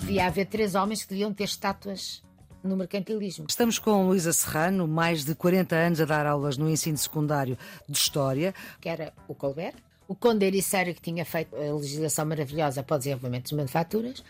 Devia haver três homens que deviam ter estátuas no mercantilismo. Estamos com Luísa Serrano, mais de 40 anos a dar aulas no ensino secundário de História. Que era o Colbert, o Conde Ericeira, que tinha feito a legislação maravilhosa para o desenvolvimento das manufaturas,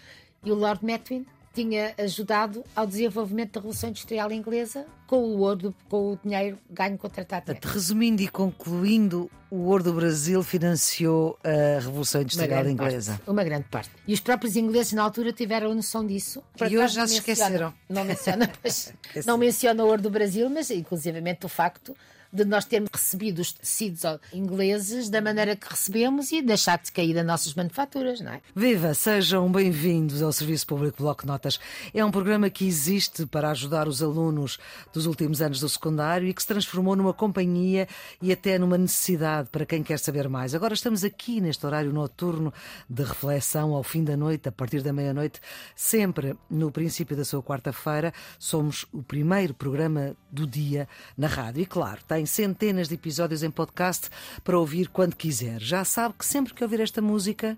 e o Lord Metwin, tinha ajudado ao desenvolvimento da Revolução Industrial Inglesa com o ouro, com o dinheiro ganho com o Tratado de Resumindo e concluindo, o ouro do Brasil financiou a Revolução Industrial Inglesa. Parte, uma grande parte. E os próprios ingleses na altura tiveram noção disso. E hoje já se esqueceram. Não menciona, pois, não menciona o ouro do Brasil, mas inclusivamente o facto de nós termos recebido os tecidos ingleses da maneira que recebemos e deixar de cair das nossas manufaturas, não é? Viva! Sejam bem-vindos ao Serviço Público Bloco Notas. É um programa que existe para ajudar os alunos dos últimos anos do secundário e que se transformou numa companhia e até numa necessidade para quem quer saber mais. Agora estamos aqui neste horário noturno de reflexão ao fim da noite, a partir da meia-noite, sempre no princípio da sua quarta-feira. Somos o primeiro programa do dia na rádio e, claro, tem centenas de episódios em podcast para ouvir quando quiser. Já sabe que sempre que ouvir esta música.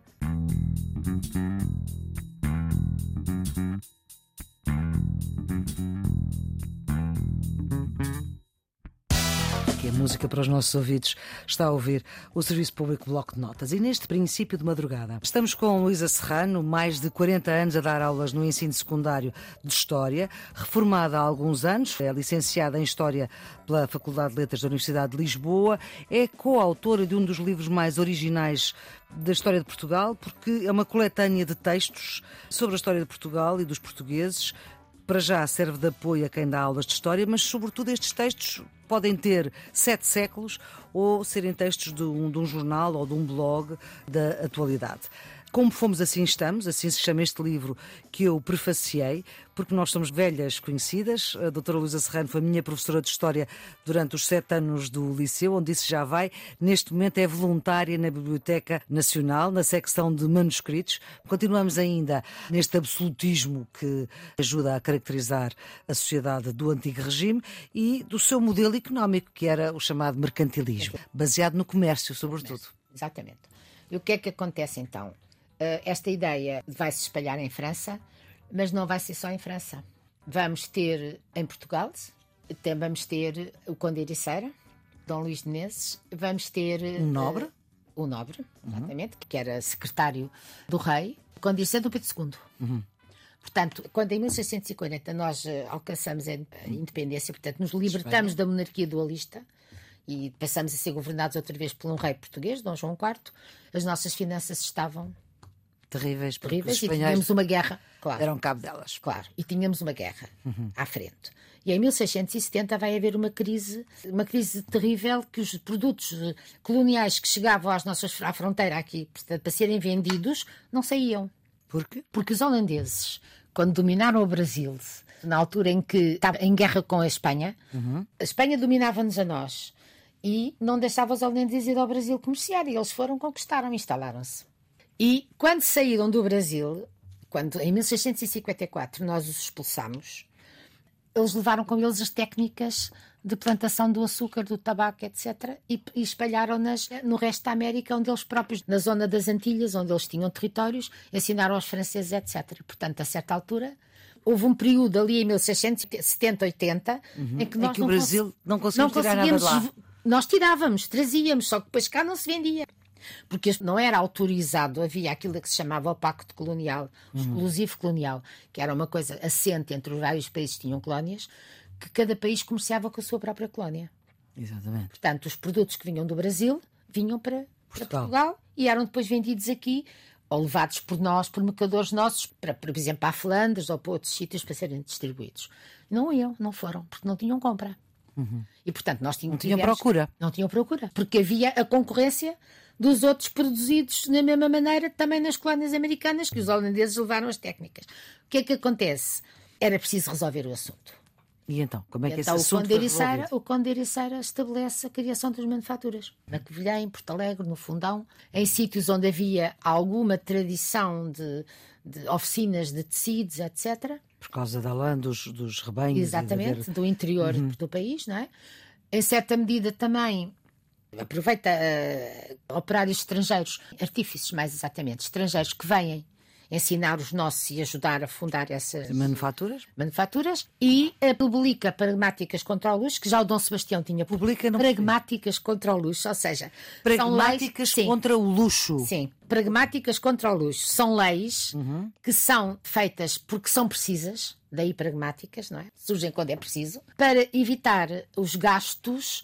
Música para os nossos ouvidos está a ouvir o Serviço Público Bloco de Notas. E neste princípio de madrugada, estamos com Luísa Serrano, mais de 40 anos a dar aulas no ensino secundário de História, reformada há alguns anos, é licenciada em História pela Faculdade de Letras da Universidade de Lisboa, é coautora de um dos livros mais originais da história de Portugal, porque é uma coletânea de textos sobre a história de Portugal e dos portugueses, para já serve de apoio a quem dá aulas de história, mas sobretudo estes textos podem ter sete séculos ou serem textos de um, de um jornal ou de um blog da atualidade. Como fomos assim estamos, assim se chama este livro que eu prefaciei, porque nós somos velhas conhecidas. A doutora Luísa Serrano foi minha professora de História durante os sete anos do Liceu, onde isso já vai. Neste momento é voluntária na Biblioteca Nacional, na secção de manuscritos. Continuamos ainda neste absolutismo que ajuda a caracterizar a sociedade do antigo regime e do seu modelo económico, que era o chamado mercantilismo, baseado no comércio, sobretudo. Exatamente. E o que é que acontece então? Eh, esta ideia vai se espalhar em França, mas não vai ser só em França. Vamos ter em Portugal, vamos ter o Conde Ericeira, Dom Luís de Menezes, vamos ter. O Nobre? Uh, o Nobre, exatamente, uhum. que era secretário do rei, Conde Ericeira do Pedro II. Uhum. Portanto, quando em 1640 nós uh, alcançamos a independência, portanto, nos libertamos Espanha. da monarquia dualista e passamos a ser governados outra vez por um rei português, Dom João IV, as nossas finanças estavam terríveis, porque terríveis e tínhamos uma guerra, claro. Deram cabo delas. Claro, e tínhamos uma guerra uhum. à frente. E em 1670 vai haver uma crise, uma crise terrível que os produtos coloniais que chegavam às nossas à fronteira aqui para serem vendidos não saíam. Por quê? Porque os holandeses, quando dominaram o Brasil, na altura em que estava em guerra com a Espanha, uhum. a Espanha dominava-nos a nós e não deixava os holandeses ir ao Brasil comerciar e eles foram, conquistaram, instalaram-se. E quando saíram do Brasil, quando em 1654 nós os expulsamos, eles levaram com eles as técnicas de plantação do açúcar, do tabaco, etc., e, e espalharam-nas no resto da América, onde eles próprios, na zona das Antilhas, onde eles tinham territórios, ensinaram aos franceses, etc. Portanto, a certa altura, houve um período ali em 1670, 80, uhum. em que nós em que o Brasil não, cons não tirar nada de lá. Nós tirávamos, trazíamos, só que depois cá não se vendia porque não era autorizado, havia aquilo que se chamava o Pacto Colonial, o exclusivo colonial, que era uma coisa assente entre os vários países que tinham colónias, que cada país comerciava com a sua própria colónia. Exatamente. Portanto, os produtos que vinham do Brasil vinham para Portugal, para Portugal e eram depois vendidos aqui ou levados por nós, por mercadores nossos, para, por exemplo, para a Flandres ou para outros sítios para serem distribuídos. Não iam, não foram, porque não tinham compra. Uhum. E, portanto, nós tínhamos. Não tinham procura. Não tinham procura. Porque havia a concorrência dos outros produzidos da mesma maneira também nas colónias americanas, que os holandeses levaram as técnicas. O que é que acontece? Era preciso resolver o assunto. E então, como é que então, esse assunto o Conde O Conde Ericeira estabelece a criação das manufaturas. Na Covilhã, em Porto Alegre, no Fundão, em sítios onde havia alguma tradição de, de oficinas de tecidos, etc. Por causa da lã, dos, dos rebanhos. Exatamente, do interior uhum. do país, não é? em certa medida também aproveita uh, operários estrangeiros, artífices mais exatamente, estrangeiros que vêm ensinar os nossos e ajudar a fundar essas manufaturas, manufaturas e uh, publica pragmáticas contra o luxo, que já o Dom Sebastião tinha publica não pragmáticas contra o luxo, ou seja, pragmáticas leis, contra sim, o luxo. Sim, pragmáticas contra o luxo. São leis uhum. que são feitas porque são precisas, daí pragmáticas, não é? Surgem quando é preciso, para evitar os gastos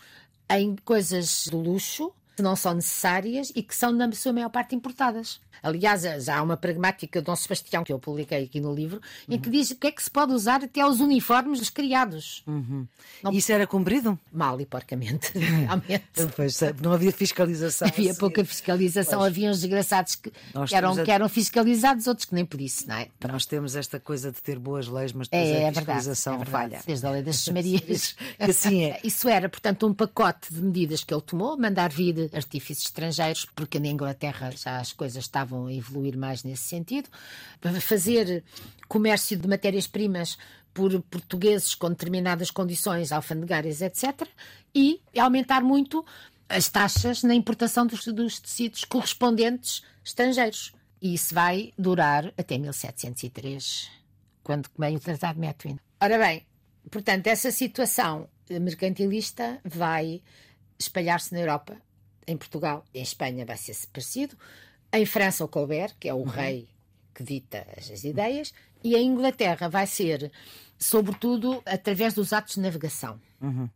em coisas de luxo que não são necessárias e que são, na sua maior parte, importadas. Aliás, já há uma pragmática de Dom Sebastião, que eu publiquei aqui no livro, em que diz o que é que se pode usar até aos uniformes dos criados. Uhum. Não... Isso era cumprido? Mal e porcamente, realmente. pois, não havia fiscalização. Havia assim. pouca fiscalização, pois. havia uns desgraçados que, que eram, a... que eram fiscalizados, outros que nem por isso, não é? Nós temos esta coisa de ter boas leis, mas depois é, a fiscalização é verdade, falha. Desde a lei das Marias. assim é. Isso era, portanto, um pacote de medidas que ele tomou, mandar vir artífices estrangeiros, porque na Inglaterra já as coisas estavam a evoluir mais nesse sentido, fazer comércio de matérias-primas por portugueses com determinadas condições alfandegárias, etc., e aumentar muito as taxas na importação dos, dos tecidos correspondentes estrangeiros. E isso vai durar até 1703, quando começa o Tratado de Methuen. Ora bem, portanto, essa situação mercantilista vai espalhar-se na Europa em Portugal, em Espanha vai ser parecido, em França o Colbert, que é o uhum. rei que dita as ideias, e em Inglaterra vai ser, sobretudo, através dos atos de navegação. Uhum.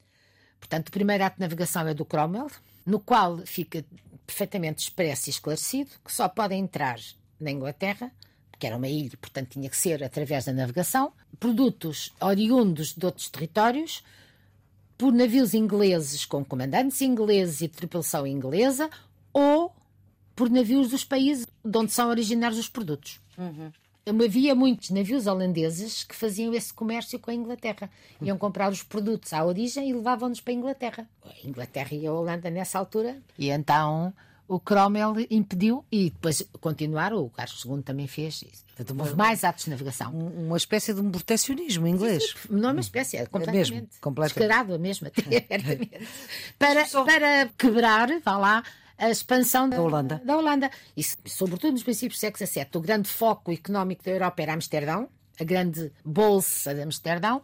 Portanto, o primeiro ato de navegação é do Cromwell, no qual fica perfeitamente expresso e esclarecido que só podem entrar na Inglaterra, que era uma ilha, portanto tinha que ser através da navegação, produtos oriundos de outros territórios, por navios ingleses com comandantes ingleses e tripulação inglesa ou por navios dos países de onde são originários os produtos. Uhum. Havia muitos navios holandeses que faziam esse comércio com a Inglaterra. Iam comprar os produtos à origem e levavam-nos para a Inglaterra. A Inglaterra e a Holanda nessa altura. E então o Cromwell impediu e depois continuaram, o Carlos II também fez isso. Houve mais atos de navegação. Uma espécie de um protecionismo inglês. Não é uma espécie, é completamente. É mesmo, completamente. Descarado mesmo, até para, para quebrar, vá lá, a expansão da, Holanda. Da Holanda. E, sobretudo nos princípios do século XVII, o grande foco económico da Europa era Amsterdão, a grande bolsa de Amsterdão.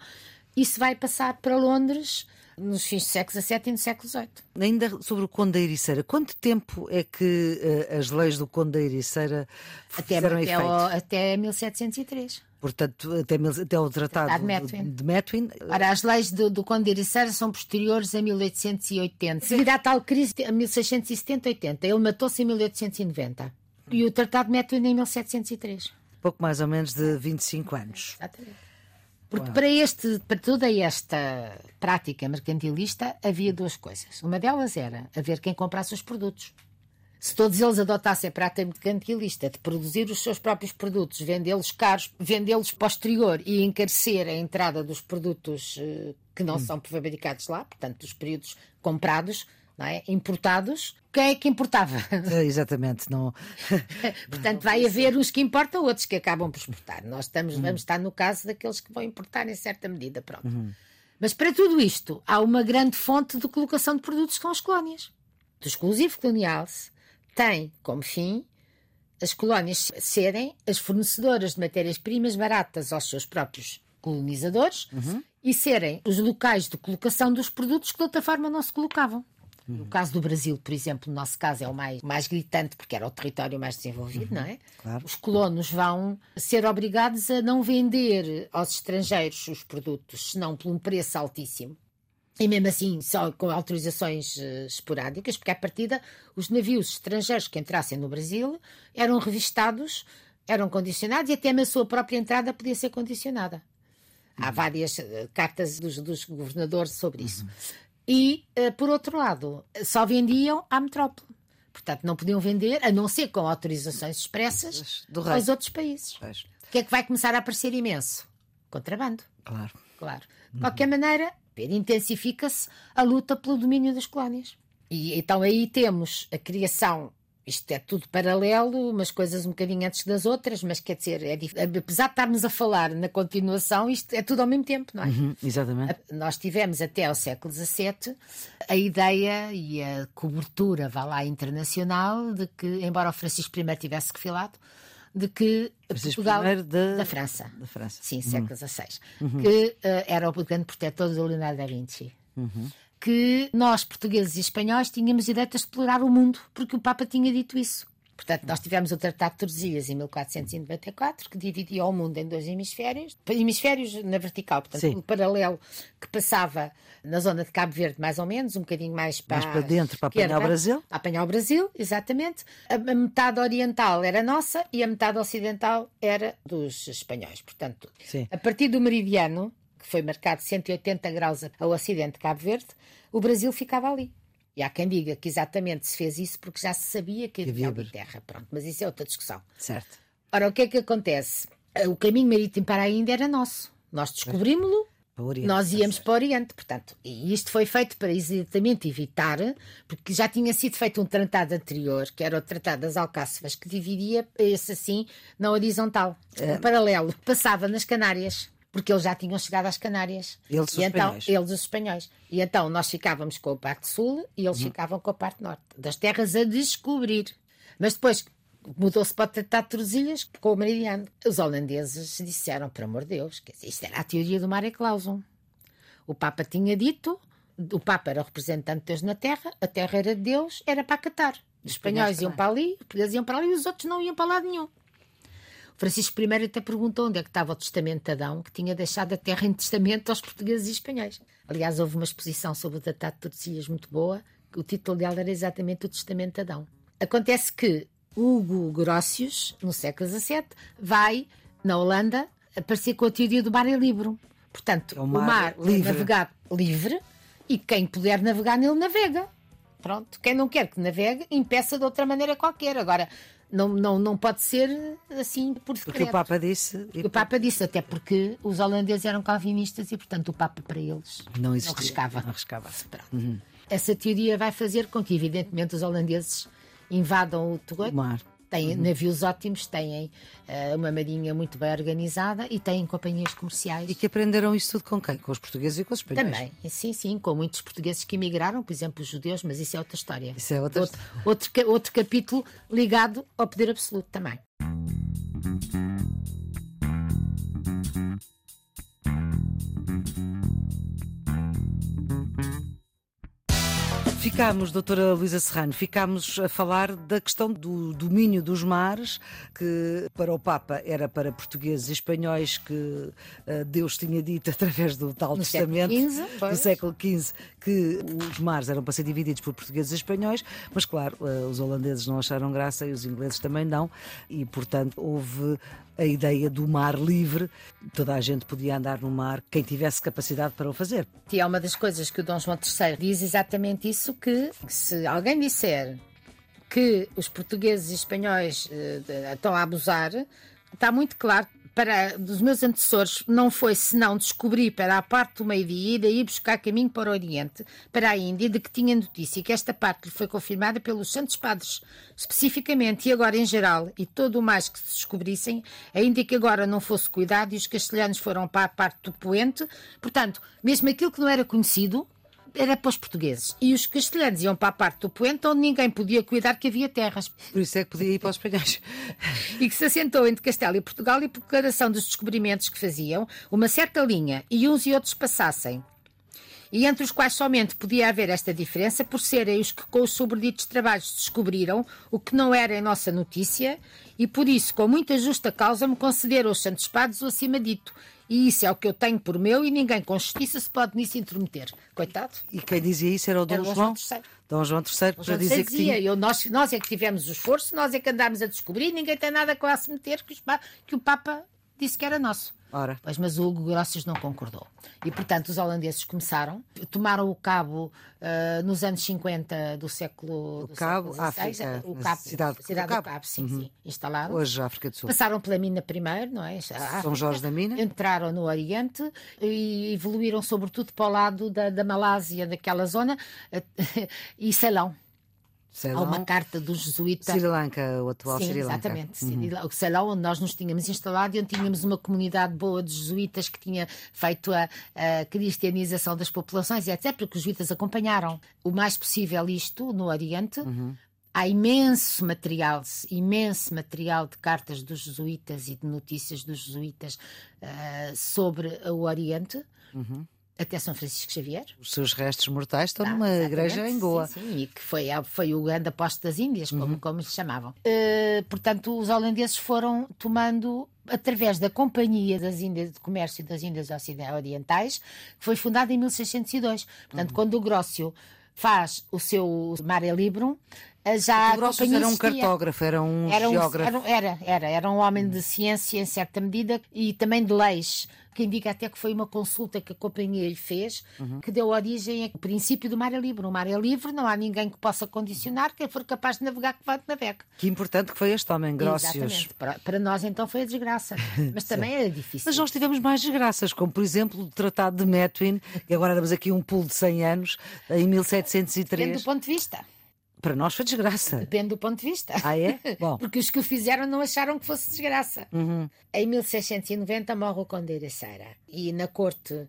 Isso vai passar para Londres nos fins do século XVII e no século XVIII. Ainda sobre o Conde da Ericeira, quanto tempo é que uh, as leis do Conde da Ericeira até, fizeram até, efeito? até 1703. Portanto, até, até o Tratado, Tratado de, Metwin. de Metwin. Ora, as leis do, do Conde de Ericeira são posteriores a 1880. Devido à tal crise, a 1670-80. Ele matou-se em 1890. E o Tratado de Metwin em 1703. Pouco mais ou menos de 25 anos. Exatamente. Porque para, este, para toda esta prática mercantilista havia duas coisas. Uma delas era haver quem comprasse os produtos. Se todos eles adotassem a prática mercantilista de produzir os seus próprios produtos, vendê-los caros, vendê-los posterior e encarecer a entrada dos produtos uh, que não hum. são fabricados lá, portanto, dos períodos comprados, é? importados, quem é que importava? É, exatamente, não. Portanto, vai haver uns que importam, outros que acabam por exportar. Nós estamos, uhum. vamos estar no caso daqueles que vão importar em certa medida, pronto. Uhum. Mas para tudo isto, há uma grande fonte de colocação de produtos com as colónias. Do exclusivo colonial tem como fim as colónias serem as fornecedoras de matérias-primas baratas aos seus próprios colonizadores uhum. e serem os locais de colocação dos produtos que de outra forma não se colocavam. Uhum. No caso do Brasil, por exemplo, no nosso caso é o mais, mais gritante, porque era o território mais desenvolvido, uhum. não é? Claro. Os colonos vão ser obrigados a não vender aos estrangeiros os produtos, senão por um preço altíssimo. E mesmo assim, só com autorizações uh, esporádicas, porque à partida os navios estrangeiros que entrassem no Brasil eram revistados, eram condicionados e até a sua própria entrada podia ser condicionada. Há uhum. várias uh, cartas dos, dos governadores sobre isso. Uhum e, uh, por outro lado, só vendiam à metrópole. Portanto, não podiam vender, a não ser com autorizações expressas, aos outros países. Pois. O que é que vai começar a aparecer imenso? Contrabando. Claro. Claro. De qualquer uhum. maneira, intensifica-se a luta pelo domínio das colónias. E então aí temos a criação isto é tudo paralelo, umas coisas um bocadinho antes das outras, mas quer dizer, é apesar de estarmos a falar na continuação, isto é tudo ao mesmo tempo, não é? Uhum, exatamente. Nós tivemos até ao século XVII a ideia e a cobertura, vá lá, internacional, de que, embora o Francisco I tivesse refilado, de que Francisco Portugal I de- da França, Da França. sim, século XVI, que eh, era o grande protetor do Leonardo da Vinci. Que nós, portugueses e espanhóis, tínhamos direito a explorar o mundo, porque o Papa tinha dito isso. Portanto, nós tivemos o Tratado de Tordesilhas em 1494, que dividia o mundo em dois hemisférios, hemisférios na vertical, portanto, Sim. um paralelo que passava na zona de Cabo Verde, mais ou menos, um bocadinho mais para, Mais para dentro, para apanhar o Brasil. Para apanhar o Brasil, exatamente. A, a metade oriental era nossa e a metade ocidental era dos espanhóis. Portanto, Sim. a partir do meridiano, que foi marcado 180 graus ao ocidente de Cabo Verde, o Brasil ficava ali. E há quem diga que exatamente se fez isso porque já se sabia que havia terra. Pronto, mas isso é outra discussão. Certo. Ora, o que é que acontece? O caminho marítimo para a Índia era nosso. Nós descobrimos-lo nós íamos para o Oriente, portanto, e isto foi feito para exatamente evitar, porque já tinha sido feito um tratado anterior, que era o Tratado das Alcáçovas, que dividia esse assim na horizontal, um paralelo. Passava nas Canárias, porque eles já tinham chegado às Canárias. Eles, os e então, espanhóis. eles, os espanhóis. E então nós ficávamos com a parte sul e Uhum. eles ficavam com a parte norte, das terras a descobrir. Mas depois mudou-se para o Tratado de Tordesilhas com o Meridiano. Os holandeses disseram, por amor de Deus, dizer, isto era a teoria do mare clausum. O Papa tinha dito, o Papa era o representante de Deus na Terra, a Terra era de Deus, era para acatar. Os espanhóis iam para ali, os portugueses iam para ali e os outros não iam para lado nenhum. Francisco I até perguntou onde é que estava o testamento de Adão, que tinha deixado a terra em testamento aos portugueses e espanhóis. Aliás, houve uma exposição sobre o Tratado de Tordesilhas muito boa, que o título dela era exatamente o Testamento de Adão. Acontece que Hugo Grotius, no século XVII, vai, na Holanda, aparecer com a teoria do mar é livre. Portanto, É o o mar mar, livre. é navegado livre e quem puder navegar nele navega. Pronto, quem não quer que navegue, impeça de outra maneira qualquer. Agora, não, não, não pode ser assim por Porque decreto. o Papa disse. e O Papa disse, até porque os holandeses eram calvinistas e, portanto, o Papa para eles Não existia. riscava. Não arriscava. Pronto. Essa teoria vai fazer com que, evidentemente, os holandeses invadam o O Togo. mar. Têm navios ótimos, têm eh, uma marinha muito bem organizada e têm companhias comerciais. E que aprenderam isso tudo com quem? Com os portugueses e com os espanhóis. Também, sim, sim, com muitos portugueses que emigraram, por exemplo, os judeus, mas isso é outra história. Isso é outra outro, outro, outro capítulo ligado ao poder absoluto também. Ficámos, doutora Luísa Serrano, ficámos a falar da questão do domínio dos mares, que para o Papa era para portugueses e espanhóis, que eh, Deus tinha dito através do tal No século testamento XV, do século XV que os mares eram para ser divididos por portugueses e espanhóis, mas claro, eh, os holandeses não acharam graça e os ingleses também não, e portanto houve a ideia do mar livre, toda a gente podia andar no mar, quem tivesse capacidade para o fazer. E é uma das coisas que o Dom João III diz exatamente isso, que se alguém disser que os portugueses e espanhóis de- estão a abusar, está muito claro para dos meus antecessores não foi senão descobrir para a parte do meio-dia e daí buscar caminho para o Oriente, para a Índia, de que tinha notícia que esta parte lhe foi confirmada pelos Santos Padres, especificamente e agora em geral, e todo o mais que se descobrissem, ainda que agora não fosse cuidado e os castelhanos foram para a parte do poente, portanto, mesmo aquilo que não era conhecido, era para os portugueses. E os castelhanos iam para a parte do poente onde ninguém podia cuidar que havia terras Por isso é que podia ir para os espanhóis. e que se assentou entre Castelo e Portugal e por declaração dos descobrimentos que faziam, uma certa linha e uns e outros passassem. E entre os quais somente podia haver esta diferença por serem os que com os sobreditos trabalhos descobriram o que não era em nossa notícia e por isso, com muita justa causa, me concederam os santos padres o acima dito. E isso é o que eu tenho por meu e ninguém com justiça se pode nisso intrometer. Coitado. E quem dizia isso era o Dom Era João, João III. Dom João III, João dizer III que dizia, tinha. eu, nós, nós é que tivemos o esforço, nós é que andámos a descobrir, ninguém tem nada com a se meter que, os que o Papa disse que era nosso. Ora, Pois, mas o Hugo Grotius não concordou. E, portanto, os holandeses começaram, tomaram o cabo ah, nos anos 50 do século, do Cabo, século XVI, África, o na cabo, cidade do do Cabo. Uhum. Cabo, sim, sim, instalaram. hoje África do Sul. Passaram pela mina primeiro, não é? África. Jorge da Mina. Entraram no Oriente e evoluíram sobretudo para o lado da, da Malásia, daquela zona, eh, e Ceilão. Há uma carta do jesuíta. Sri Lanka, o atual Sim, Sri Lanka. Exatamente. Uhum. Sei lá onde nós nos tínhamos instalado e onde tínhamos uma comunidade boa de jesuítas que tinha feito a, a cristianização das populações, etc., porque os jesuítas acompanharam o mais possível isto no Oriente. Uhum. Há imenso material, imenso material de cartas dos jesuítas e de notícias dos jesuítas uh, sobre o Oriente. Uhum até São Francisco Xavier. Os seus restos mortais estão ah, numa igreja em Goa. Sim, sim, e que foi, foi o grande apóstolo das Índias, como, uhum. como se chamavam. Uh, portanto, os holandeses foram tomando através da Companhia das Índias de Comércio das Índias Orientais, que foi fundada em 1602. Portanto, uhum. quando o Grócio faz o seu Mare Librum, já o Grossos era um cartógrafo, era um era um, geógrafo. Era, era, era um homem de ciência em certa medida e também de leis, que indica até que foi uma consulta que a companhia lhe fez, uhum. que deu origem ao princípio do mar é livre. O mar é livre, não há ninguém que possa condicionar, quem for capaz de navegar, que vá de navegue. Que importante que foi este homem, Grócios. Exatamente. Para, para, nós então foi a desgraça, mas também era difícil. Mas nós tivemos mais desgraças, como por exemplo o Tratado de Metwin, e agora damos aqui um pulo de 100 anos, em 1703. Depende do ponto de vista. Para nós foi desgraça. Depende do ponto de vista. Ah, é? Bom. Porque os que o fizeram não acharam que fosse desgraça. Uhum. Em 1690 morre o Conde de Serra. E na corte,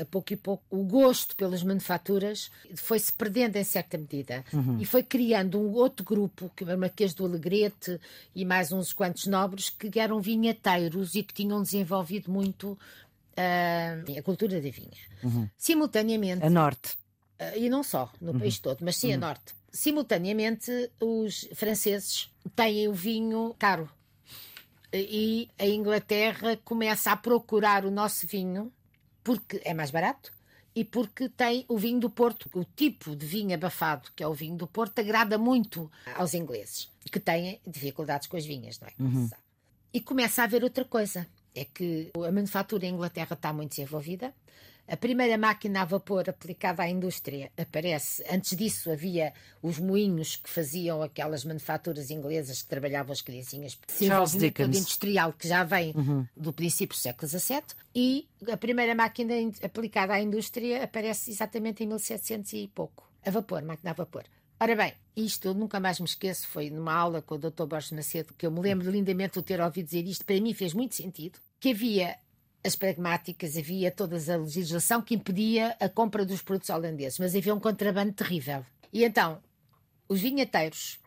a pouco e pouco, o gosto pelas manufaturas foi-se perdendo em certa medida. Uhum. E foi criando um outro grupo, que o Marquês do Alegrete e mais uns quantos nobres, que eram vinheteiros e que tinham desenvolvido muito uh, a cultura da vinha. Uhum. Simultaneamente. A norte. Uh, e não só, no uhum. país todo, mas sim a norte simultaneamente, os franceses têm o vinho caro. E a Inglaterra começa a procurar o nosso vinho porque é mais barato e porque tem o vinho do Porto. O tipo de vinho abafado, que é o vinho do Porto, agrada muito aos ingleses, que têm dificuldades com as vinhas, não é? Uhum. E começa a haver outra coisa: é que a manufatura em Inglaterra está muito desenvolvida, a primeira máquina a vapor aplicada à indústria aparece. Antes disso havia os moinhos que faziam aquelas manufaturas inglesas que trabalhavam as criancinhas. Charles Dickens. industrial que já vem uhum. do princípio do século XVII e a primeira máquina aplicada à indústria aparece exatamente em 1700 e pouco. A vapor, máquina a vapor. Ora bem, isto eu nunca mais me esqueço, foi numa aula com o Dr. Borges Macedo, que eu me lembro lindamente de ter ouvido dizer isto, para mim fez muito sentido, que havia as pragmáticas, havia toda a legislação que impedia a compra dos produtos holandeses, mas havia um contrabando terrível. E então, os vinheteiros,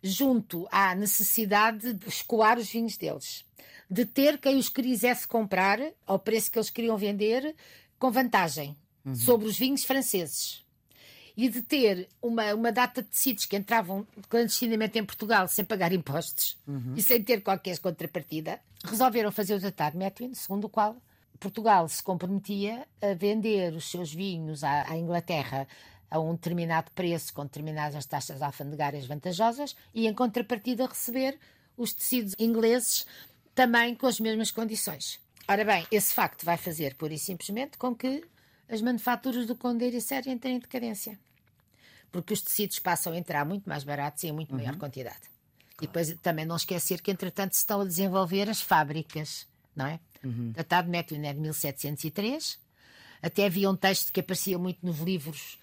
junto à necessidade de escoar os vinhos deles, de ter quem os quisesse comprar ao preço que eles queriam vender, com vantagem uhum. sobre os vinhos franceses. E de ter uma, uma data de tecidos que entravam clandestinamente em Portugal sem pagar impostos uhum. e sem ter qualquer contrapartida, resolveram fazer o Tratado Metwin, segundo o qual Portugal se comprometia a vender os seus vinhos à, à Inglaterra a um determinado preço, com determinadas taxas alfandegárias vantajosas, e em contrapartida receber os tecidos ingleses também com as mesmas condições. Ora bem, esse facto vai fazer, pura e simplesmente, com que as manufaturas do Conde e Série entrem em decadência. Porque os tecidos passam a entrar muito mais baratos e em muito uhum. maior quantidade. E depois também não esquecer que, entretanto, se estão a desenvolver as fábricas, não é? Uhum. Tratado de Método é de 1703. Até havia um texto que aparecia muito nos livros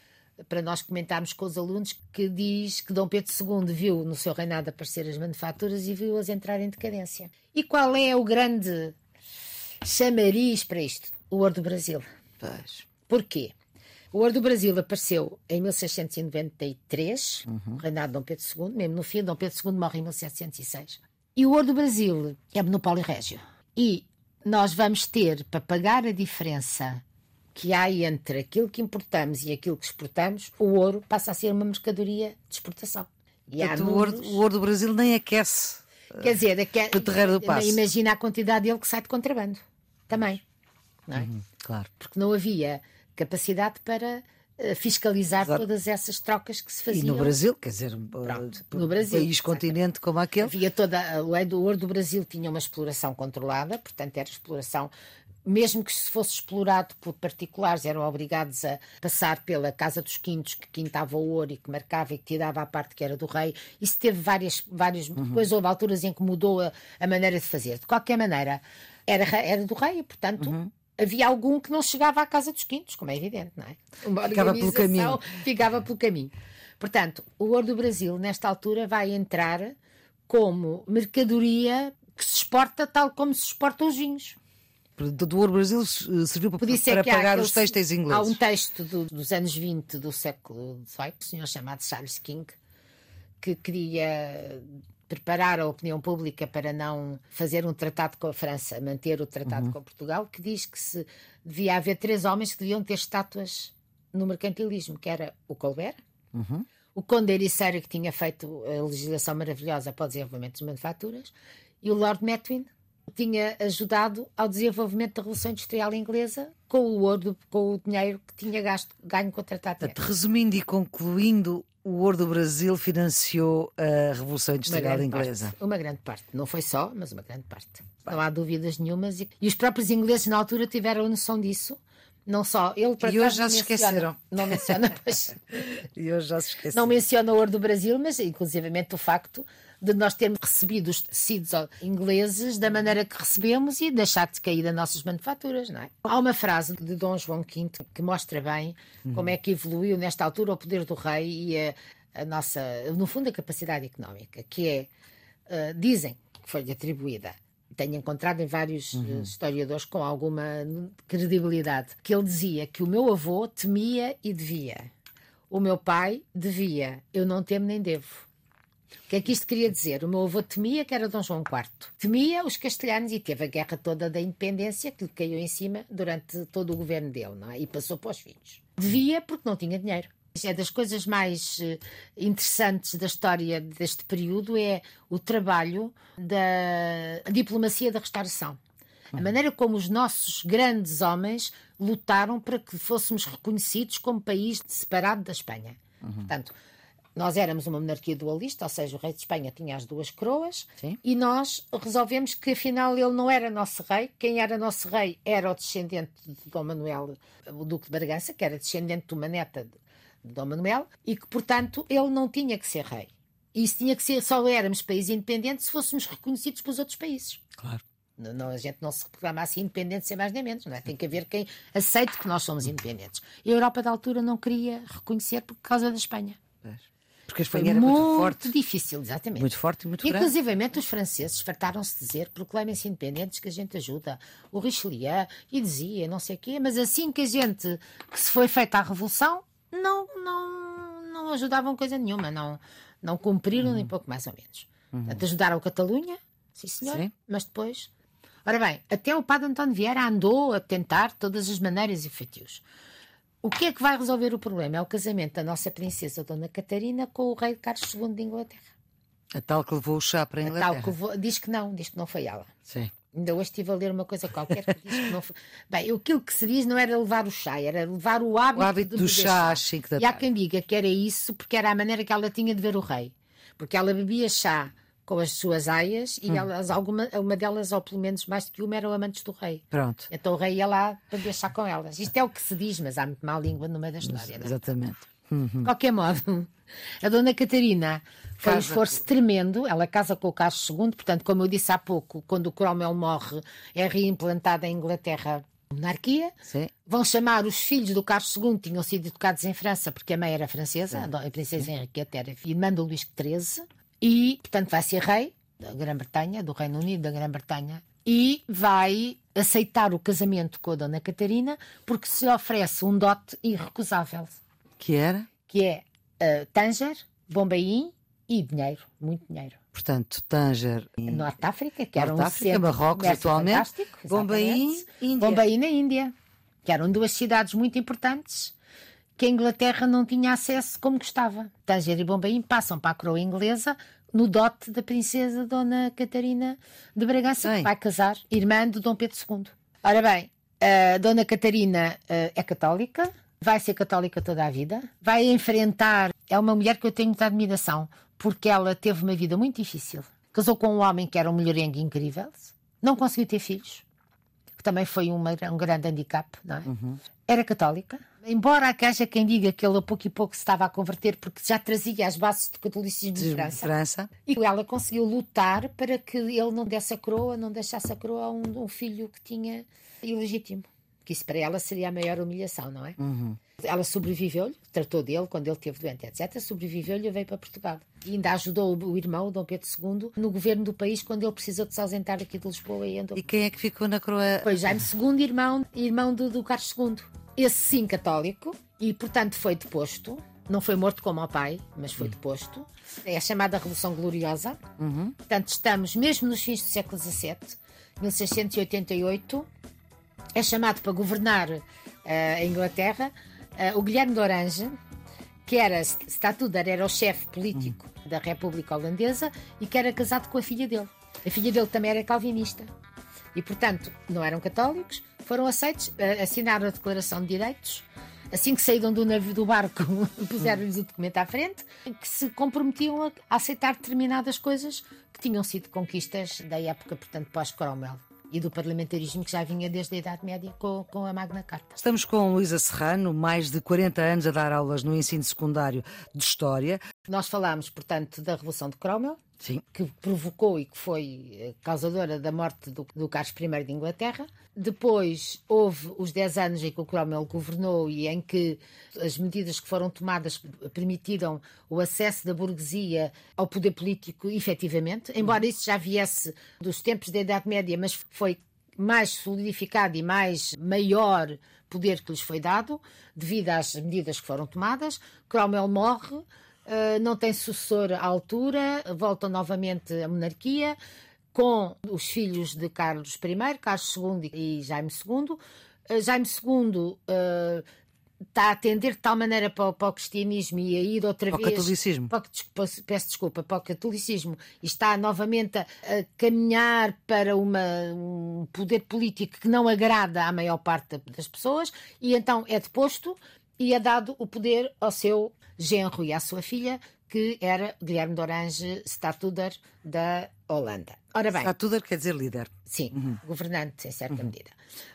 para nós comentarmos com os alunos que diz que Dom Pedro II viu no seu reinado aparecer as manufaturas e viu-as entrar em decadência. E qual é o grande chamariz para isto? O ouro do Brasil. Pois. Porquê? O Ouro do Brasil apareceu em 1693, uhum. reinado de Dom Pedro II, mesmo no fim, Dom Pedro II morre em 1706. E o Ouro do Brasil é monopólio régio. E nós vamos ter, para pagar a diferença que há entre aquilo que importamos e aquilo que exportamos, o ouro passa a ser uma mercadoria de exportação. E há o, ouro, o ouro do Brasil nem aquece. Quer dizer, aque... o terreiro do passo. imagina a quantidade dele que sai de contrabando. Também. Não é? Uhum, claro. Porque não havia capacidade para eh, fiscalizar Exato. todas essas trocas que se faziam. E no Brasil, quer dizer, Pronto, no Brasil, país continente como aquele. Havia toda o ouro do Brasil tinha uma exploração controlada, portanto era exploração mesmo que se fosse explorado por particulares, eram obrigados a passar pela Casa dos Quintos, que quintava o ouro e que marcava e que tirava a parte que era do rei. Isso teve várias. várias uhum. Depois houve alturas em que mudou a, a, maneira de fazer. De qualquer maneira, era, era do rei, portanto. Uhum havia algum que não chegava à Casa dos Quintos, como é evidente, não é? Uma ficava pelo caminho. ficava pelo caminho. Portanto, o ouro do Brasil, nesta altura, vai entrar como mercadoria que se exporta tal como se exportam os vinhos. Do ouro Brasil eh, serviu para, para pagar os textos ingleses. Há um texto do, dos anos 20 do século XVIII, um senhor chamado Charles King, que queria preparar a opinião pública para não fazer um tratado com a França, manter o tratado uhum. com Portugal, que diz que se devia haver três homens que deviam ter estátuas no mercantilismo, que era o Colbert, uhum. o Conde Ericeira, que tinha feito a legislação maravilhosa para o desenvolvimento das manufaturas, e o Lord Metwin, tinha ajudado ao desenvolvimento da Revolução Industrial Inglesa com o ouro, com o dinheiro que tinha gasto, ganho com o Tratado de Resumindo e concluindo, o ouro do Brasil financiou a Revolução Industrial Inglesa. Parte, uma grande parte. Não foi só, mas uma grande parte. Não há dúvidas nenhumas. E, e os próprios ingleses na altura tiveram noção disso. Não só ele para E hoje já se esqueceram. Não menciona, pois. e hoje já se esqueceram. Não menciona o ouro do Brasil, mas inclusivamente o facto de nós termos recebido os tecidos ingleses da maneira que recebemos e deixar de cair das nossas manufaturas, não é? Há uma frase de Dom João V que mostra bem uhum. como é que evoluiu nesta altura o poder do rei e a, a nossa, no fundo, a capacidade económica, que é, uh, dizem que foi-lhe atribuída tenho encontrado em vários uhum. historiadores com alguma credibilidade, que ele dizia que o meu avô temia e devia. O meu pai devia. Eu não temo nem devo. O que é que isto queria dizer? O meu avô temia que era Dom João IV. Temia os castelhanos e teve a guerra toda da independência que lhe caiu em cima durante todo o governo dele, não é? E passou para os filhos. Devia porque não tinha dinheiro. É das coisas mais eh, interessantes da história deste período é o trabalho da diplomacia da restauração. A maneira como os nossos grandes homens lutaram para que fôssemos reconhecidos como país separado da Espanha. Uhum. Portanto, nós éramos uma monarquia dualista, ou seja, o rei de Espanha tinha as duas coroas, Sim. e nós resolvemos que afinal ele não era nosso rei, quem era nosso rei era o descendente de Dom Manuel, o Duque de Bragança, que era descendente de uma neta de Dom Manuel, e que, portanto, ele não tinha que ser rei. Isso tinha que ser, só éramos país independente se fôssemos reconhecidos pelos outros países. Claro. Não, a gente não se reclama assim independente sem mais nem menos, não é? Tem que haver quem aceite que nós somos independentes. E a Europa da altura não queria reconhecer por causa da Espanha. Porque a Espanha era muito, muito forte. difícil, exatamente. Muito forte e muito grande. Inclusivamente os franceses fartaram-se de dizer proclamem-se independentes que a gente ajuda. O Richelieu e dizia não sei o quê, mas assim que a gente, que se foi feita a revolução, não, não, não ajudavam coisa nenhuma, não, não cumpriram uhum. nem pouco mais ou menos. Uhum. Portanto, ajudaram a Catalunha, sim senhor, sim. mas depois... Ora bem, até o padre António Vieira andou a tentar todas as maneiras e feitios. O que é que vai resolver o problema? É o casamento da nossa princesa Dona Catarina com o rei Carlos II de Inglaterra. A tal que levou o chá para a Inglaterra. A tal que levou, diz que não, diz que não foi ela. Sim. Ainda hoje estive a ler uma coisa qualquer que diz que não foi. Bem, aquilo que se diz não era levar o chá, era levar o hábito, o hábito do chá 5 da. E há quem diga que era isso porque era a maneira que ela tinha de ver o rei. Porque ela bebia chá com as suas aias e hum. elas, alguma, uma delas, ou pelo menos mais do que uma, eram amantes do rei. Pronto. Então o rei ia lá para deixar com elas. Isto é o que se diz, mas há muito má língua no meio da história. É? Uhum. De qualquer modo, a dona Catarina foi um esforço tremendo. Ela casa com o Carlos II, portanto, como eu disse há pouco, quando o Cromwell morre, é reimplantada em Inglaterra monarquia. Sim. Vão chamar os filhos do Carlos II, tinham sido educados em França, porque a mãe era francesa, a princesa Henriqueta era irmã do Luís XIII e, portanto, vai ser rei da Grã-Bretanha, do Reino Unido da Grã-Bretanha, e vai aceitar o casamento com a Dona Catarina porque se lhe oferece um dote irrecusável. Que era? Que é uh, Tanger, Bombaim e dinheiro, muito dinheiro. Portanto, Tanger. Em... Norte África, que era um África, Marrocos atualmente. Bombaim, Índia. Bombaim na Índia, que eram duas cidades muito importantes que a Inglaterra não tinha acesso como gostava. Tanger e Bombaim passam para a coroa inglesa no dote da princesa Dona Catarina de Bragança, que vai casar, irmã de Dom Pedro II. Ora bem, a Dona Catarina uh, é católica, vai ser católica toda a vida, vai enfrentar. É uma mulher que eu tenho muita admiração, porque ela teve uma vida muito difícil. Casou com um homem que era um mulherengo incrível, não conseguiu ter filhos, que também foi uma, um grande handicap, não é? Uhum. Era católica, Embora haja quem diga que ele a pouco e pouco se estava a converter porque já trazia as bases do catolicismo de, de França. França. E ela conseguiu lutar para que ele não desse a coroa, não deixasse a coroa a um, um filho que tinha ilegítimo. Que isso para ela seria a maior humilhação, não é? Uhum. Ela sobreviveu-lhe, tratou dele quando ele esteve doente, etc. Sobreviveu-lhe e veio para Portugal. E ainda ajudou o irmão, o Dom Pedro II, no governo do país quando ele precisou de se ausentar aqui de Lisboa e andou. E quem é que ficou na coroa? Foi Jaime II, irmão, irmão do, do Carlos II. Esse sim católico, e portanto foi deposto. Não foi morto como ao pai, mas foi deposto. É a chamada Revolução Gloriosa. Uhum. Portanto, estamos mesmo nos fins do século XVII, 1688. É chamado para governar uh, a Inglaterra uh, o Guilherme de Orange, que era Statuder, era o chefe político uhum. da República Holandesa e que era casado com a filha dele. A filha dele também era calvinista. E, portanto, não eram católicos, foram aceitos, uh, assinaram a Declaração de Direitos assim que saíram do navio do barco, puseram-lhes o documento à frente, que se comprometiam a aceitar determinadas coisas que tinham sido conquistas da época, portanto, pós-Cromwell e do parlamentarismo que já vinha desde a Idade Média com, com a Magna Carta. Estamos com Luísa Serrano, mais de 40 anos a dar aulas no ensino secundário de História. Nós falámos, portanto, da Revolução de Cromwell, Sim. que provocou e que foi eh, causadora da morte do, do Carlos I de Inglaterra. Depois houve os 10 anos em que o Cromwell governou e em que as medidas que foram tomadas permitiram o acesso da burguesia ao poder político efetivamente, embora isso já viesse dos tempos da Idade Média, mas foi mais solidificado e mais maior poder que lhes foi dado devido às medidas que foram tomadas. Cromwell morre não tem sucessor à altura, volta novamente a monarquia, com os filhos de Carlos I, Carlos II e Jaime II. Uh, Jaime II uh, está a atender de tal maneira para, para, o cristianismo e a ir outra para vez. O catolicismo. Para, peço desculpa, para o catolicismo e está novamente a, a caminhar para uma, um poder político que não agrada à maior parte das pessoas e então é deposto e é dado o poder ao seu genro e à sua filha, que era Guilherme de Orange Statuder da Holanda. Ora bem, Statuder quer dizer líder. Sim, uhum. governante em certa uhum. medida.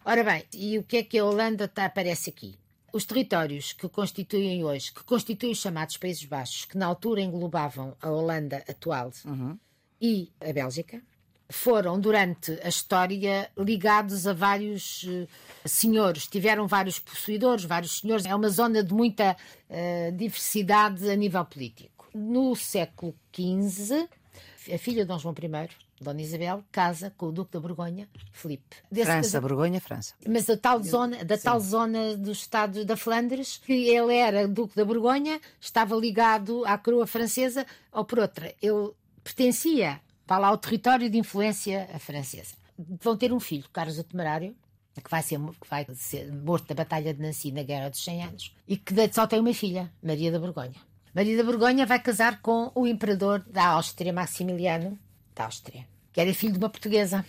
Ora bem, e o que é que a Holanda tá, aparece aqui? Os territórios que constituem hoje, que constituem os chamados Países Baixos, que na altura englobavam a Holanda atual uhum. e a Bélgica, foram, durante a história, ligados a vários uh, senhores, tiveram vários possuidores, vários senhores. É uma zona de muita uh, diversidade a nível político. No século XV, a filha de Dom João I, Dona Isabel, casa com o Duque da Borgonha, Filipe. Desse França, casa... Borgonha, França. Mas da tal zona, da tal zona do estado da Flandres, que ele era Duque da Borgonha, estava ligado à coroa francesa, ou por outra, ele pertencia Está lá o território de influência francesa. Vão ter um filho, Carlos o Temerário, que vai ser, que vai ser morto na Batalha de Nancy na Guerra dos 100 Anos, e que só tem uma filha, Maria da Borgonha. Maria da Borgonha vai casar com o imperador da Áustria, Maximiliano da Áustria, que era filho de uma portuguesa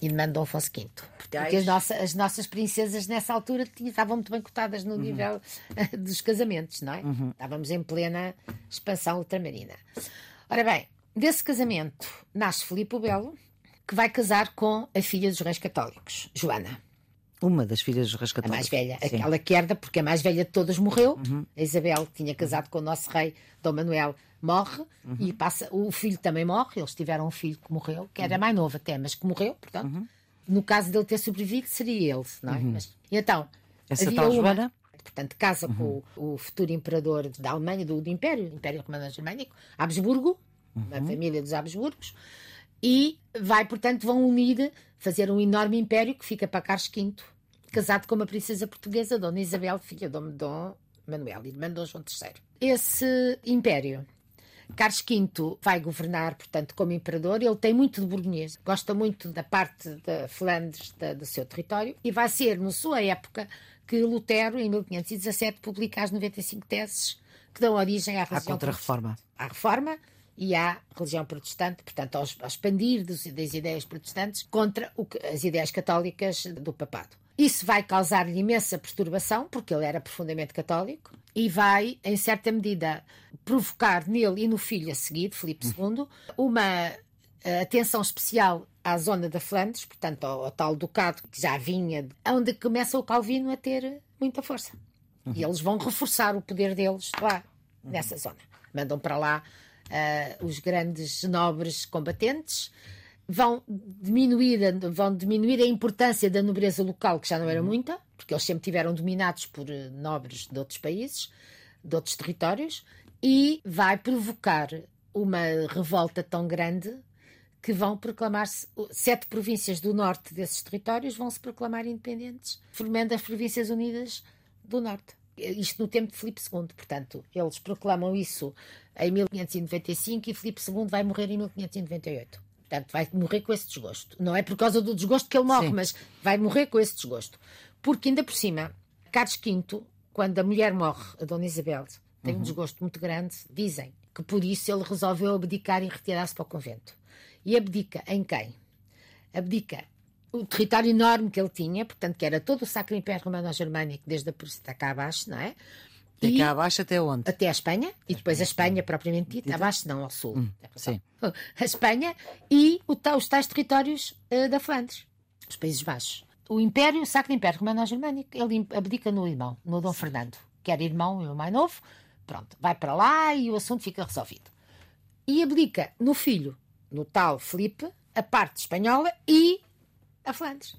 e de Dom Afonso V. Porque as, nossas, as nossas princesas nessa altura estavam muito bem cotadas no uhum. nível dos casamentos, não é? Uhum. Estávamos em plena expansão ultramarina. Ora bem, Desse casamento nasce Filipe o Belo, que vai casar com a filha dos reis católicos, Joana. Uma das filhas dos reis católicos. A mais velha, Sim. aquela que herda, porque a mais velha de todas morreu. Uhum. A Isabel, que tinha casado com o nosso rei, Dom Manuel, morre uhum. e passa. O filho também morre. Eles tiveram um filho que morreu, que era uhum. mais novo até, mas que morreu, portanto. Uhum. No caso dele ter sobrevivido, seria ele, não é? Uhum. Mas, então. Essa tal Joana? Portanto, casa com o, o, futuro imperador da Alemanha, do, do Império, Império Romano Germânico, Habsburgo, uhum. da família dos Habsburgos, e vai, portanto, vão unir, fazer um enorme império que fica para Carlos V, casado com uma princesa portuguesa, Dona Isabel, filha de Dom Manuel, irmã de Dom João III. Esse império Carlos V vai governar, portanto, como imperador. Ele tem muito de burguês, gosta muito da parte da Flandres, da, do seu território, e vai ser, na sua época, que Lutero, em 1517, publica as 95 teses que dão origem à, à contra-reforma. À reforma e à religião protestante, portanto, ao, ao expandir dos, das ideias protestantes contra o, as ideias católicas do papado. Isso vai causar-lhe imensa perturbação, porque ele era profundamente católico, e vai, em certa medida, provocar nele e no filho a seguir, Filipe II, uma eh, atenção especial à zona da Flandres, portanto, ao, ao tal ducado que já vinha, onde começa o Calvino a ter muita força. Uhum. E eles vão reforçar o poder deles lá, uhum. nessa zona. Mandam para lá uh, os grandes nobres combatentes, vão diminuir, vão diminuir a importância da nobreza local, que já não era muita, porque eles sempre tiveram dominados por eh, nobres de outros países, de outros territórios, e vai provocar uma revolta tão grande que vão proclamar-se. Sete províncias do norte desses territórios vão se proclamar independentes, formando as Províncias Unidas do Norte. Isto no tempo de Filipe II, portanto, eles proclamam isso em 1595 e Filipe II vai morrer em 1598. Portanto, vai morrer com esse desgosto. Não é por causa do desgosto que ele morre, Sim. mas vai morrer com esse desgosto. Porque ainda por cima, Carlos V, quando a mulher morre, a Dona Isabel, tem uhum. um desgosto muito grande, dizem que por isso ele resolveu abdicar e retirar-se para o convento. E abdica em quem? Abdica o território enorme que ele tinha, portanto, que era todo o Sacro Império Romano-Germânico, desde a Prússia até cá abaixo, não é? De cá abaixo até onde? Até a Espanha, e depois a Espanha propriamente dita, abaixo não, ao sul. Hum, sim. A Espanha e os tais territórios uh, da Flandres, os Países Baixos. O Império, o Sacro Império Romano-Germânico, ele abdica no irmão, no Dom Fernando, que era irmão e o mais novo, pronto, vai para lá e o assunto fica resolvido. E abdica no filho, no tal Felipe, a parte espanhola e a Flandres.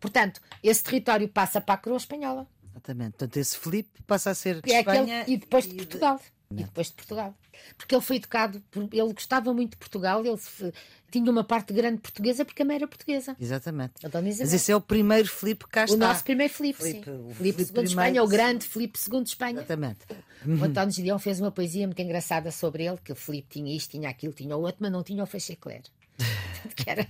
Portanto, esse território passa para a coroa espanhola. Exatamente. Portanto, esse Felipe passa a ser de é Espanha aquele, e depois de Portugal. E depois de Portugal. Porque ele foi educado, ele gostava muito de Portugal, ele tinha uma parte grande portuguesa porque a mãe era portuguesa. Exatamente. Mas esse é o primeiro Filipe que cá está. O nosso primeiro Filipe, sim. O Filipe II de Espanha, o grande Filipe II de Espanha. Exatamente. O António Gideão fez uma poesia muito engraçada sobre ele, que o Filipe tinha isto, tinha aquilo, tinha o outro, mas não tinha o Feixecler. que era,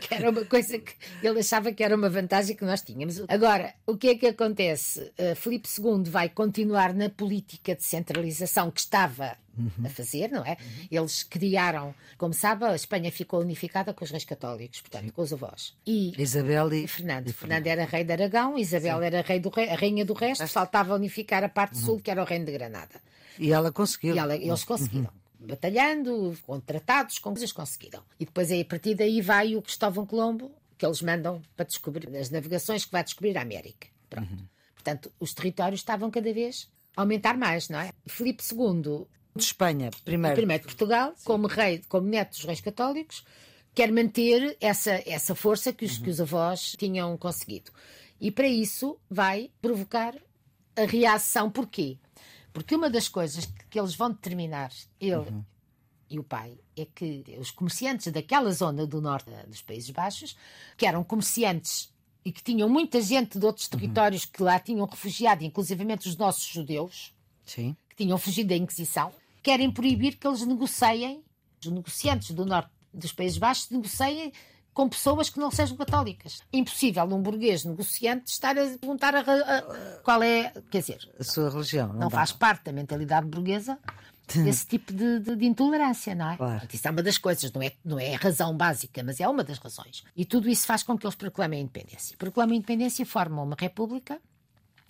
que era uma coisa que ele achava que era uma vantagem que nós tínhamos. Agora, o que é que acontece? Uh, Filipe II vai continuar na política de centralização que estava uhum. a fazer, não é? Uhum. Eles criaram, como sabe, a Espanha ficou unificada com os reis católicos, portanto, com os avós. E Isabel e, e Fernando. E Fernando era rei de Aragão, Isabel Sim. era rei do rei, a rainha do resto, faltava unificar a parte uhum. sul, que era o reino de Granada. E ela conseguiu. E ela, eles uhum. conseguiram batalhando, com tratados, com coisas conseguiram. E depois aí, a partir daí vai o Cristóvão Colombo, que eles mandam para descobrir as navegações que vai descobrir a América. Pronto. Uhum. Portanto, os territórios estavam cada vez a aumentar mais, não é? Filipe II de Espanha, primeiro. Primeiro de Portugal, Sim. como rei, como neto dos reis católicos, quer manter essa, essa força que os, uhum. que os avós tinham conseguido. E para isso vai provocar a reação. Porquê? Porque uma das coisas que eles vão determinar, ele uhum. e o pai, é que os comerciantes daquela zona do norte dos Países Baixos, que eram comerciantes e que tinham muita gente de outros uhum. territórios uhum. que lá tinham refugiado, inclusivamente os nossos judeus, Sim. que tinham fugido da Inquisição, querem proibir que eles negociem, os negociantes do norte dos Países Baixos negociem com pessoas que não sejam católicas. Impossível um burguês negociante estar a perguntar a, a, qual é, quer dizer, a sua religião. Não, não faz parte da mentalidade burguesa esse tipo de, de, de, intolerância, não é? Claro. Isso é uma das coisas, não é, não é a razão básica, mas é uma das razões. E tudo isso faz com que eles proclamem a independência. Proclamam a independência e formam uma república,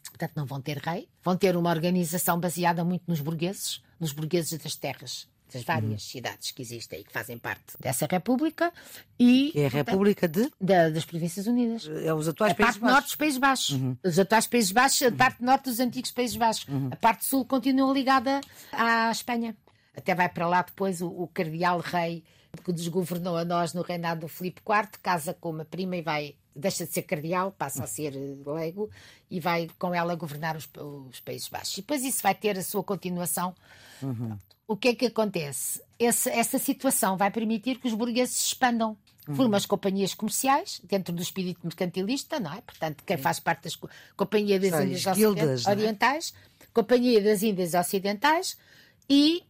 portanto não vão ter rei, vão ter uma organização baseada muito nos burgueses, nos burgueses das terras das várias uhum. cidades que existem e que fazem parte dessa República e que é a República de da, das Províncias Unidas. É os atuais a Países parte norte dos Países Baixos, uhum. os atuais Países Baixos, a uhum. parte norte dos antigos Países Baixos, uhum. a parte sul continua ligada à Espanha. Até vai para lá depois o, o cardeal rei que desgovernou a nós no reinado do Filipe IV, casa com uma prima e vai deixa de ser cardeal, passa a ser leigo e vai com ela governar os, os Países Baixos. E depois isso vai ter a sua continuação. Uhum o que é que acontece? Essa, essa situação vai permitir que os burgueses se expandam uhum. por umas companhias comerciais, dentro do espírito mercantilista, não é? Portanto, quem faz parte das Companhia das Índias guildas, é? Orientais, é? Companhia das Índias Ocidentais e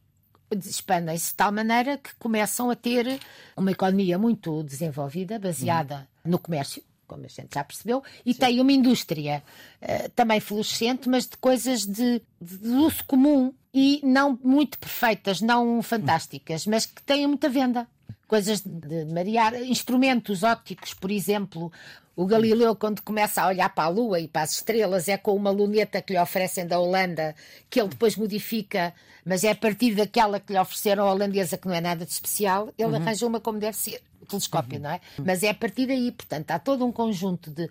expandem-se de tal maneira que começam a ter uma economia muito desenvolvida, baseada uhum. no comércio, como a gente já percebeu, e Sim. tem uma indústria uh, também florescente, mas de coisas de, de uso comum e não muito perfeitas, não fantásticas, mas que têm muita venda. Coisas de marear, instrumentos ópticos, por exemplo. O Galileu, quando começa a olhar para a Lua e para as estrelas, é com uma luneta que lhe oferecem da Holanda, que ele depois modifica, mas é a partir daquela que lhe ofereceram a holandesa, que não é nada de especial, ele uhum. arranja uma como deve ser, o telescópio, uhum. não é? Mas é a partir daí, portanto, há todo um conjunto de,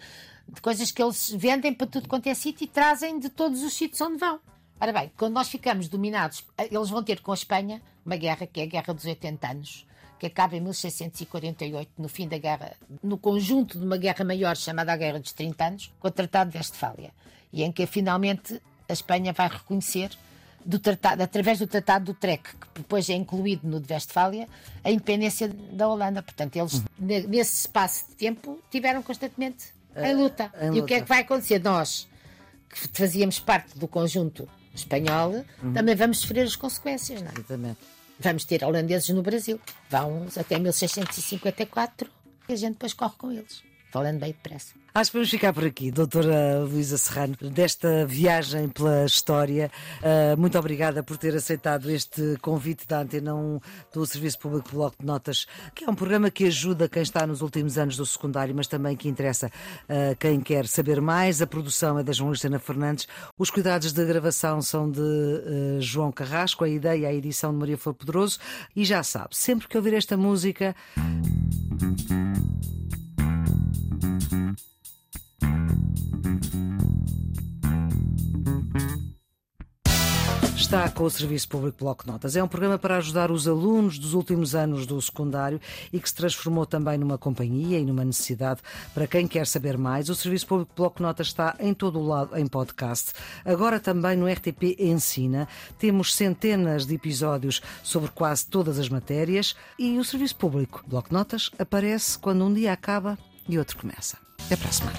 de coisas que eles vendem para tudo quanto é sítio e trazem de todos os sítios onde vão. Ora bem, quando nós ficamos dominados, eles vão ter com a Espanha uma guerra que é a Guerra dos 80 Anos, que acaba em 1648, no fim da guerra, no conjunto de uma guerra maior chamada a Guerra dos 30 Anos, com o Tratado de Westfália, e em que finalmente a Espanha vai reconhecer do tratado, através do Tratado do Trek, que depois é incluído no de Westfália, a independência da Holanda. Portanto, eles, uhum. nesse espaço de tempo, tiveram constantemente em luta. em luta. E o que é que vai acontecer? Nós, que fazíamos parte do conjunto espanhol, uhum. também vamos sofrer as consequências, não é? Exatamente. Vamos ter holandeses no Brasil. Vão até 1654 e a gente depois corre com eles falando bem depressa. Acho que vamos ficar por aqui, doutora Luísa Serrano, desta viagem pela história. Uh, muito obrigada por ter aceitado este convite da Antena 1 do Serviço Público Bloco de Notas, que é um programa que ajuda quem está nos últimos anos do secundário, mas também que interessa uh, quem quer saber mais. A produção é da jornalista Ana Fernandes. Os cuidados da gravação são de uh, João Carrasco, a ideia e a edição de Maria Flor Poderoso. E já sabe, sempre que ouvir esta música. está com o Serviço Público Bloco Notas. É um programa para ajudar os alunos dos últimos anos do secundário e que se transformou também numa companhia e numa necessidade para quem quer saber mais. O Serviço Público Bloco Notas está em todo o lado em podcast. Agora também no RTP Ensina. Temos centenas de episódios sobre quase todas as matérias e o Serviço Público Bloco Notas aparece quando um dia acaba e outro começa. Até para a semana.